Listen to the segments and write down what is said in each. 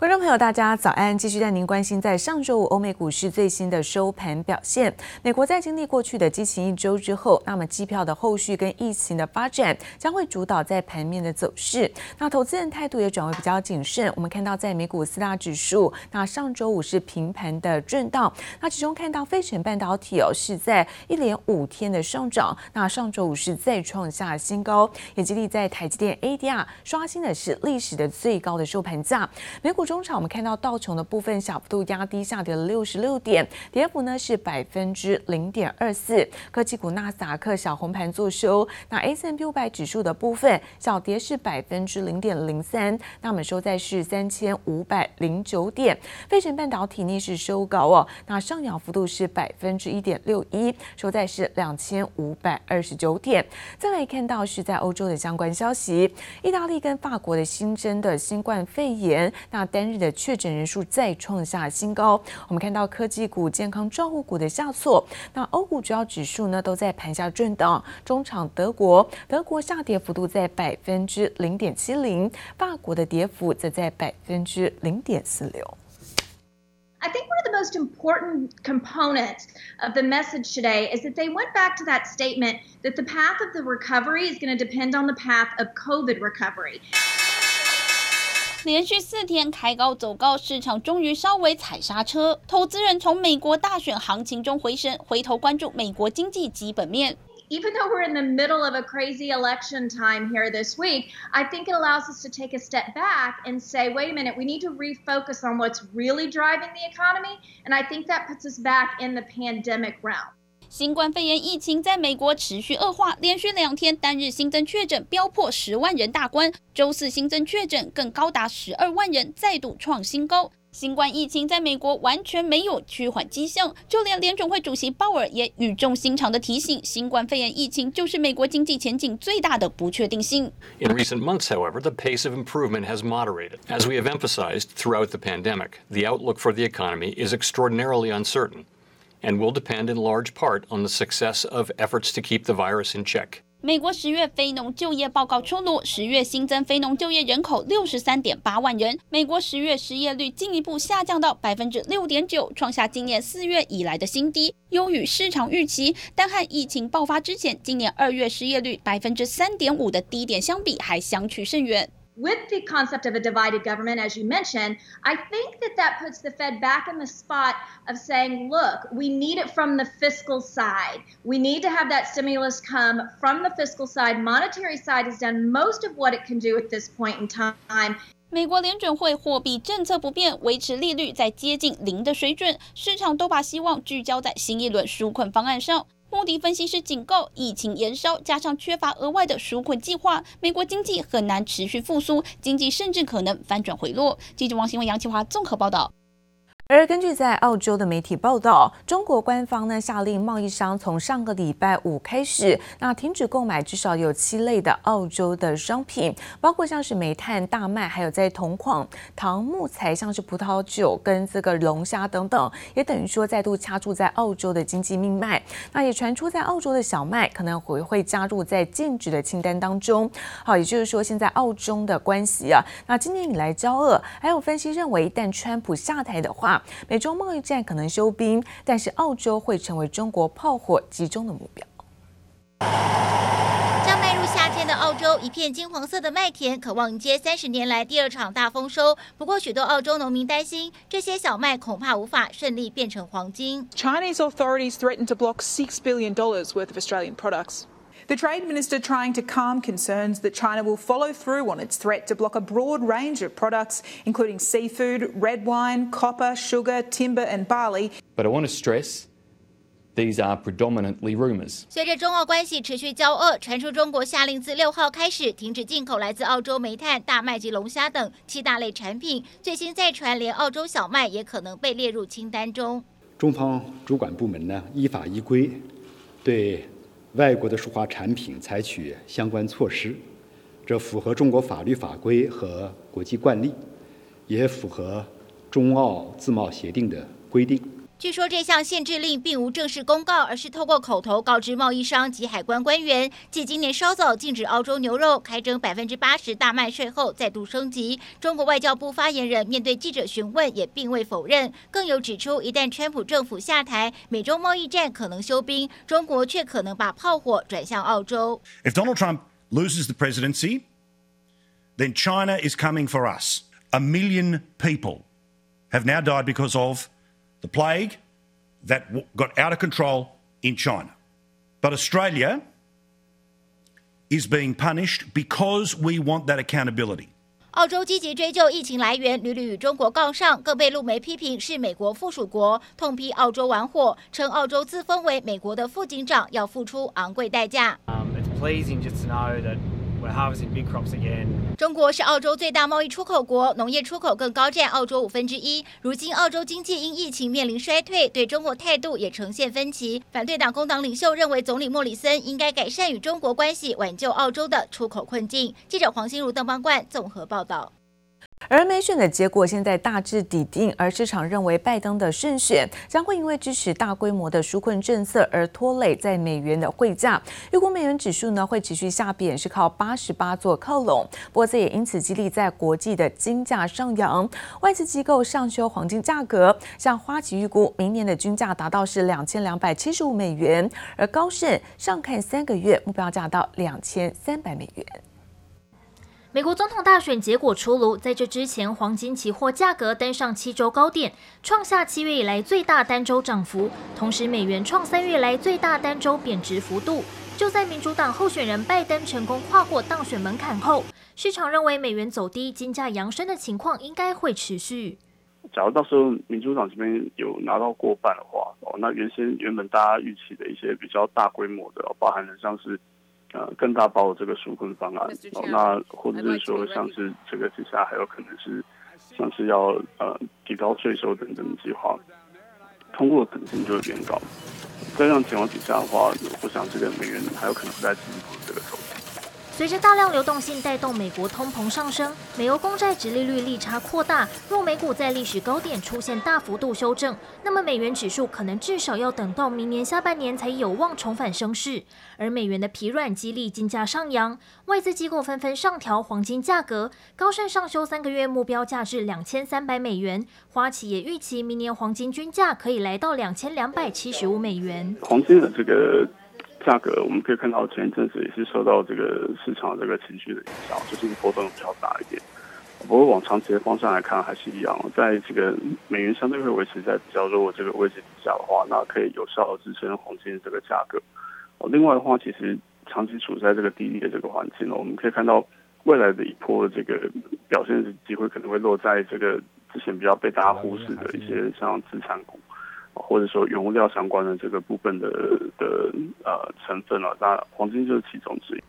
观众朋友，大家早安！继续带您关心在上周五欧美股市最新的收盘表现。美国在经历过去的激情一周之后，那么机票的后续跟疫情的发展将会主导在盘面的走势。那投资人态度也转为比较谨慎。我们看到在美股四大指数，那上周五是平盘的震荡。那其中看到费城半导体哦是在一连五天的上涨。那上周五是再创下新高，也激励在台积电 ADR 刷新的是历史的最高的收盘价。美股。中场我们看到道琼的部分小幅度压低，下跌了六十六点，跌幅呢是百分之零点二四。科技股纳斯达克小红盘作收，那 S&P 五百指数的部分小跌是百分之零点零三，那我们收在是三千五百零九点。费城半导体逆势收高哦，那上扬幅度是百分之一点六一，收在是两千五百二十九点。再来看到是在欧洲的相关消息，意大利跟法国的新增的新冠肺炎，那单日的确诊人数再创下新高，我们看到科技股、健康照护股的下挫。那欧股主要指数呢都在盘下震荡。中场德国，德国下跌幅度在百分之零点七零，法国的跌幅则在百分之零点四六。I think one of the most important components of the message today is that they went back to that statement that the path of the recovery is going to depend on the path of COVID recovery. 连续四天开高走高，市场终于稍微踩刹车。投资人从美国大选行情中回神，回头关注美国经济基本面。Even though we're in the middle of a crazy election time here this week, I think it allows us to take a step back and say, wait a minute, we need to refocus on what's really driving the economy. And I think that puts us back in the pandemic realm. 新冠肺炎疫情在美国持续恶化，连续两天单日新增确诊飙破十万人大关，周四新增确诊更高达十二万人，再度创新高。新冠疫情在美国完全没有趋缓迹象，就连联准会主席鲍尔也语重心长地提醒，新冠肺炎疫情就是美国经济前景最大的不确定性。In recent months, however, the pace of improvement has moderated. As we have emphasized throughout the pandemic, the outlook for the economy is extraordinarily uncertain. And will depend in large part on the success of efforts to keep the virus in check. 美国十月非农就业报告出炉，十月新增非农就业人口六十三点八万人。美国十月失业率进一步下降到百分之六点九，创下今年四月以来的新低，优于市场预期。但和疫情爆发之前，今年二月失业率百分之三点五的低点相比，还相去甚远。with the concept of a divided government, as you mentioned, I think that that puts the Fed back in the spot of saying, look, we need it from the fiscal side. We need to have that stimulus come from the fiscal side. Monetary side has done most of what it can do at this point in time. 美国联准会货币政策不变，维持利率在接近零的水准，市场都把希望聚焦在新一轮纾困方案上。 穆迪分析师警告，疫情延烧加上缺乏额外的纾困计划，美国经济很难持续复苏，经济甚至可能翻转回落。记者王新文、杨启华综合报道。而根据在澳洲的媒体报道，中国官方呢下令贸易商从上个礼拜五开始，那停止购买至少有七类的澳洲的商品，包括像是煤炭、大麦，还有在铜矿、糖、木材，像是葡萄酒跟这个龙虾等等，也等于说再度掐住在澳洲的经济命脉。那也传出在澳洲的小麦可能会会加入在禁止的清单当中。好，也就是说现在澳中。的关系啊，那今年以来交恶，还有分析认为，一旦川普下台的话，美中贸易战可能休兵，但是澳洲会成为中国炮火集中的目标。将迈入夏天的澳洲，一片金黄色的麦田，渴望迎接三十年来第二场大丰收。不过，许多澳洲农民担心，这些小麦恐怕无法顺利变成黄金。Chinese authorities threatened to block six billion dollars worth of Australian products. The trade minister trying to calm concerns that China will follow through on its threat to block a broad range of products, including seafood, red wine, copper, sugar, timber, and barley. But I want to stress. These are predominantly rumors. 随着中澳关系持续交恶，传出中国下令自六号开始停止进口来自澳洲煤炭、大麦及龙虾等七大类产品。最新再传，连澳洲小麦也可能被列入清单中。中方主管部门呢，依法依规对。 外国的书画产品采取相关措施，这符合中国法律法规和国际惯例，也符合中澳自贸协定的规定。据说这项限制令并无正式公告，而是透过口头告知贸易商及海关官员。继今年稍早禁止澳洲牛肉开征百分之八十大麦税后，再度升级。中国外交部发言人面对记者询问也并未否认，更有指出，一旦川普政府下台，美中贸易战可能休兵，中国却可能把炮火转向澳洲。If Donald Trump loses the presidency, then China is coming for us. A million people have now died because of the plague that got out of control in China. But Australia is being punished because we want that accountability. 澳洲积极追究疫情来源，屡屡与中国杠上，更被陆媒批评是美国附属国，痛批澳洲玩火，称澳洲自封为美国的副警长要付出昂贵代价。Um, 中国是澳洲最大贸易出口国，农业出口更高占澳洲五分之一。如今澳洲经济因疫情面临衰退，对中国态度也呈现分歧。反对党工党领袖认为，总理莫里森应该改善与中国关系，挽救澳洲的出口困境。记者黄心如、邓邦冠综合报道。而美选的结果现在大致底定，而市场认为拜登的胜选将会因为支持大规模的纾困政策而拖累在美元的汇价。预估美元指数呢会持续下贬，是靠八十八座靠拢。不过这也因此激励在国际的金价上扬。外资机构上修黄金价格，像花旗预估明年的均价达到是两千两百七十五美元，而高盛上看三个月目标价到两千三百美元。美国总统大选结果出炉，在这之前，黄金期货价格登上七周高点，创下七月以来最大单周涨幅。同时，美元创三月来最大单周贬值幅度。就在民主党候选人拜登成功跨过当选门槛后，市场认为美元走低、金价扬升的情况应该会持续。假如到时候民主党这边有拿到过半的话，哦，那原先原本大家预期的一些比较大规模的，包含的像是。呃，更大包的这个纾困方案，哦，那或者是说像是这个之下还有可能是像是要呃提高税收等等的计划，通过的可能性就会变高。在这样情况底下的话，我想这个美元还有可能不再进一步这个走势。随着大量流动性带动美国通膨上升，美欧公债殖利率利差扩大，若美股在历史高点出现大幅度修正，那么美元指数可能至少要等到明年下半年才有望重返升势。而美元的疲软激励金价上扬，外资机构纷纷上调黄金价格，高盛上修三个月目标价至两千三百美元，花旗也预期明年黄金均价可以来到两千两百七十五美元。黄金的这个。价格我们可以看到，前一阵子也是受到这个市场这个情绪的影响，最近波动比较大一点。不过往长期的方向来看，还是一样，在这个美元相对会维持在比较弱的这个位置底下的话，那可以有效的支撑黄金这个价格。哦另外的话，其实长期处在这个低利的这个环境呢，我们可以看到未来的一波的这个表现的机会可能会落在这个之前比较被大家忽视的一些像资产股。或者说原物料相关的这个部分的的呃成分了，那黄金就是其中之一。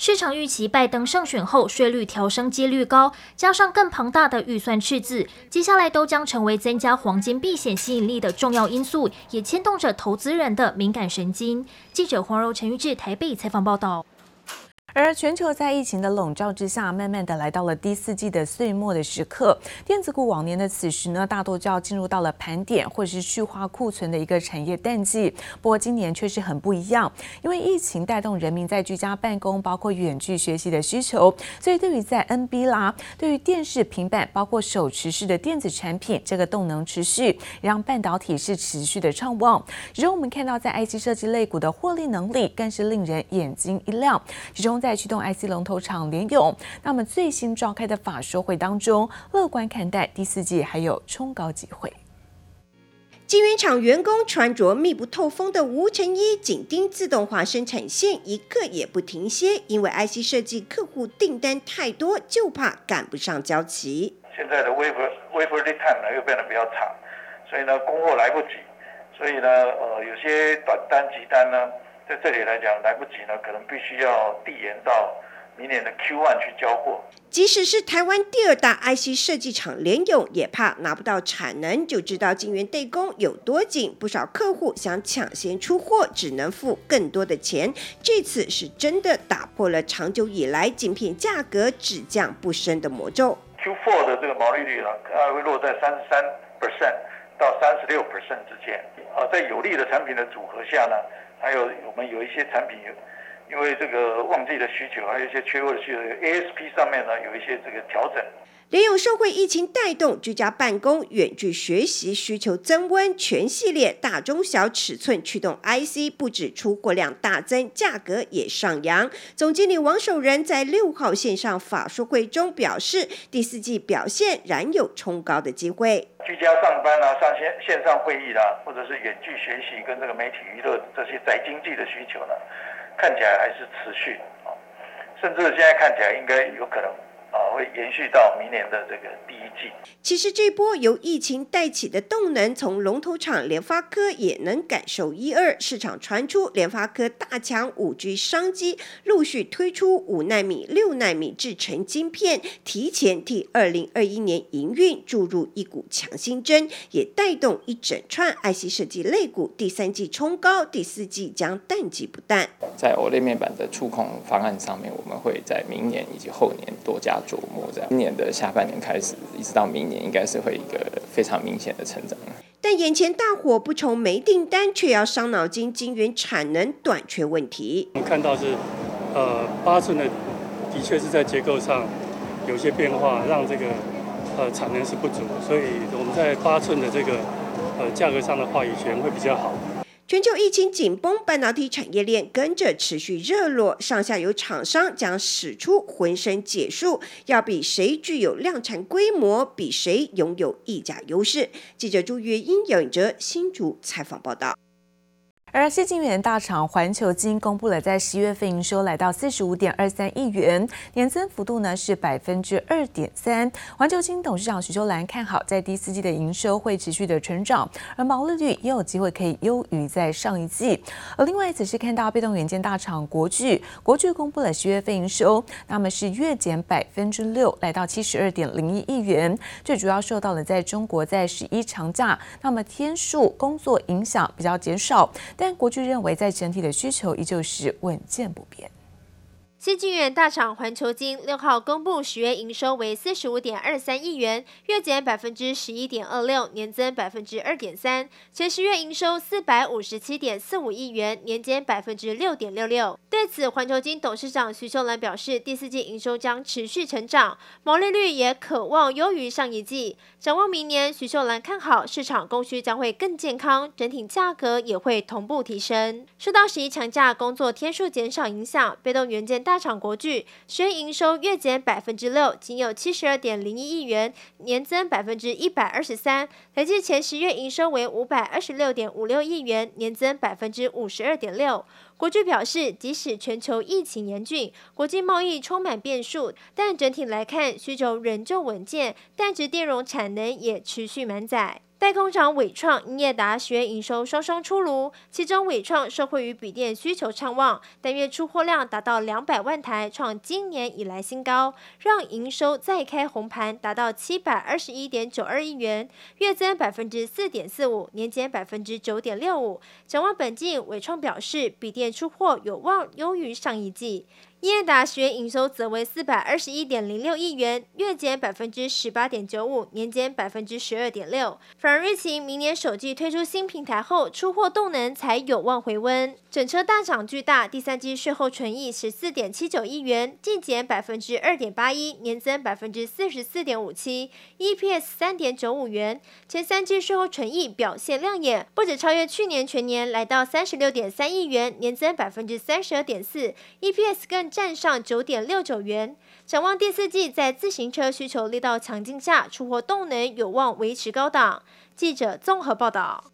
市场预期拜登胜选后税率调升几率高，加上更庞大的预算赤字，接下来都将成为增加黄金避险吸引力的重要因素，也牵动着投资人的敏感神经。记者黄柔、陈玉志台北采访报道。而全球在疫情的笼罩之下，慢慢的来到了第四季的岁末的时刻。电子股往年的此时呢，大多就要进入到了盘点或者是去化库存的一个产业淡季。不过今年确实很不一样，因为疫情带动人民在居家办公，包括远距学习的需求，所以对于在 NB 啦，对于电视、平板，包括手持式的电子产品，这个动能持续，让半导体是持续的畅旺。其中我们看到在 IC 设计类股的获利能力，更是令人眼睛一亮。其中在在驱动 IC 龙头厂联咏，那么最新召开的法说会当中，乐观看待第四季还有冲高机会。晶圆厂员工穿着密不透风的无尘衣，紧盯自动化生产线，一刻也不停歇，因为 IC 设计客户订单太多，就怕赶不上交期。现在的 wafer wafer lead time 呢又变得比较长，所以呢供货来不及，所以呢呃有些短单急单呢。在这里来讲来不及呢，可能必须要递延到明年的 Q1 去交货。即使是台湾第二大 IC 设计厂联咏，也怕拿不到产能，就知道晶圆代工有多紧。不少客户想抢先出货，只能付更多的钱。这次是真的打破了长久以来晶片价格只降不升的魔咒。Q4 的这个毛利率呢，可能会落在三十三 percent。到三十六 percent 之间。啊，在有利的产品的组合下呢，还有我们有一些产品，因为这个旺季的需求，还有一些缺货的需求，ASP 上面呢有一些这个调整。联咏受惠疫情带动，居家办公、远距学习需求增温，全系列大中小尺寸驱动 IC 不止出货量大增，价格也上扬。总经理王守仁在六号线上法说会中表示，第四季表现仍有冲高的机会。居家上班啊，上线线上会议啦、啊，或者是远距学习跟这个媒体娱乐这些宅经济的需求呢，看起来还是持续啊，甚至现在看起来应该有可能。啊，会延续到明年的这个第一季。其实这波由疫情带起的动能，从龙头厂联发科也能感受一二。市场传出联发科大抢五 G 商机，陆续推出五纳米、六纳米制成晶片，提前替二零二一年营运注入一股强心针，也带动一整串 IC 设计类股第三季冲高，第四季将淡季不淡。在 OLED 面板的触控方案上面，我们会在明年以及后年多加。琢磨在今年的下半年开始，一直到明年，应该是会一个非常明显的成长。但眼前大火不愁没订单，却要伤脑筋晶圆产能短缺问题。我们看到是，呃，八寸的的确是在结构上有些变化，让这个呃产能是不足，所以我们在八寸的这个呃价格上的话语权会比较好。全球疫情紧绷，半导体产业链跟着持续热络，上下游厂商将使出浑身解数，要比谁具有量产规模，比谁拥有溢价优势。记者朱月英、杨颖哲新竹采访报道。而矽晶圆大厂环球晶公布了在十一月份营收来到四十五点二三亿元，年增幅度呢是百分之二点三。环球晶董事长许秀兰看好在第四季的营收会持续的成长，而毛利率也有机会可以优于在上一季。而另外，则是看到被动元件大厂国巨，国巨公布了十月份营收，那么是月减百分之六，来到七十二点零一亿元。最主要受到了在中国在十一长假，那么天数工作影响比较减少。但国巨认为，在整体的需求依旧是稳健不变。矽晶圆大厂环球金六号公布十月营收为四十五点二三亿元，月减百分之十一点二六，年增百分之二点三。前十月营收四百五十七点四五亿元，年减百分之六点六六。对此，环球金董事长徐秀兰表示，第四季营收将持续成长，毛利率也可望优于上一季。展望明年，徐秀兰看好市场供需将会更健康，整体价格也会同步提升。受到十一长假工作天数减少影响，被动元件大厂国巨十月营收月减百分之六，仅有七十二点零一亿元，年增百分之一百二十三。累计前十月营收为五百二十六点五六亿元，年增百分之五十二点六。国巨表示，即使全球疫情严峻，国际贸易充满变数，但整体来看需求仍旧稳健，但值电容产能也持续满载。代工厂伟创、英业达学营收双双出炉，其中伟创受惠于笔电需求畅旺，单月出货量达到两百万台，创今年以来新高，让营收再开红盘，达到七百二十一点九二亿元，月增百分之四点四五，年减百分之九点六五。展望本季，伟创表示，笔电出货有望优于上一季。英业达学营收则为四百二十一点零六亿元，月减百分之十八点九五，年减百分之十二点六。反而日勤明年首季推出新平台后，出货动能才有望回温。整车大涨巨大第三季税后纯益十四点七九亿元，季减百分之二点八一，年增百分之四十四点五七，EPS 三点九五元。前三季税后纯益表现亮眼，不止超越去年全年，来到三十六点三亿元，年增百分之三十二点四，EPS 更站上九点六九元。展望第四季，在自行车需求力道强劲下，出货动能有望维持高档。记者综合报道。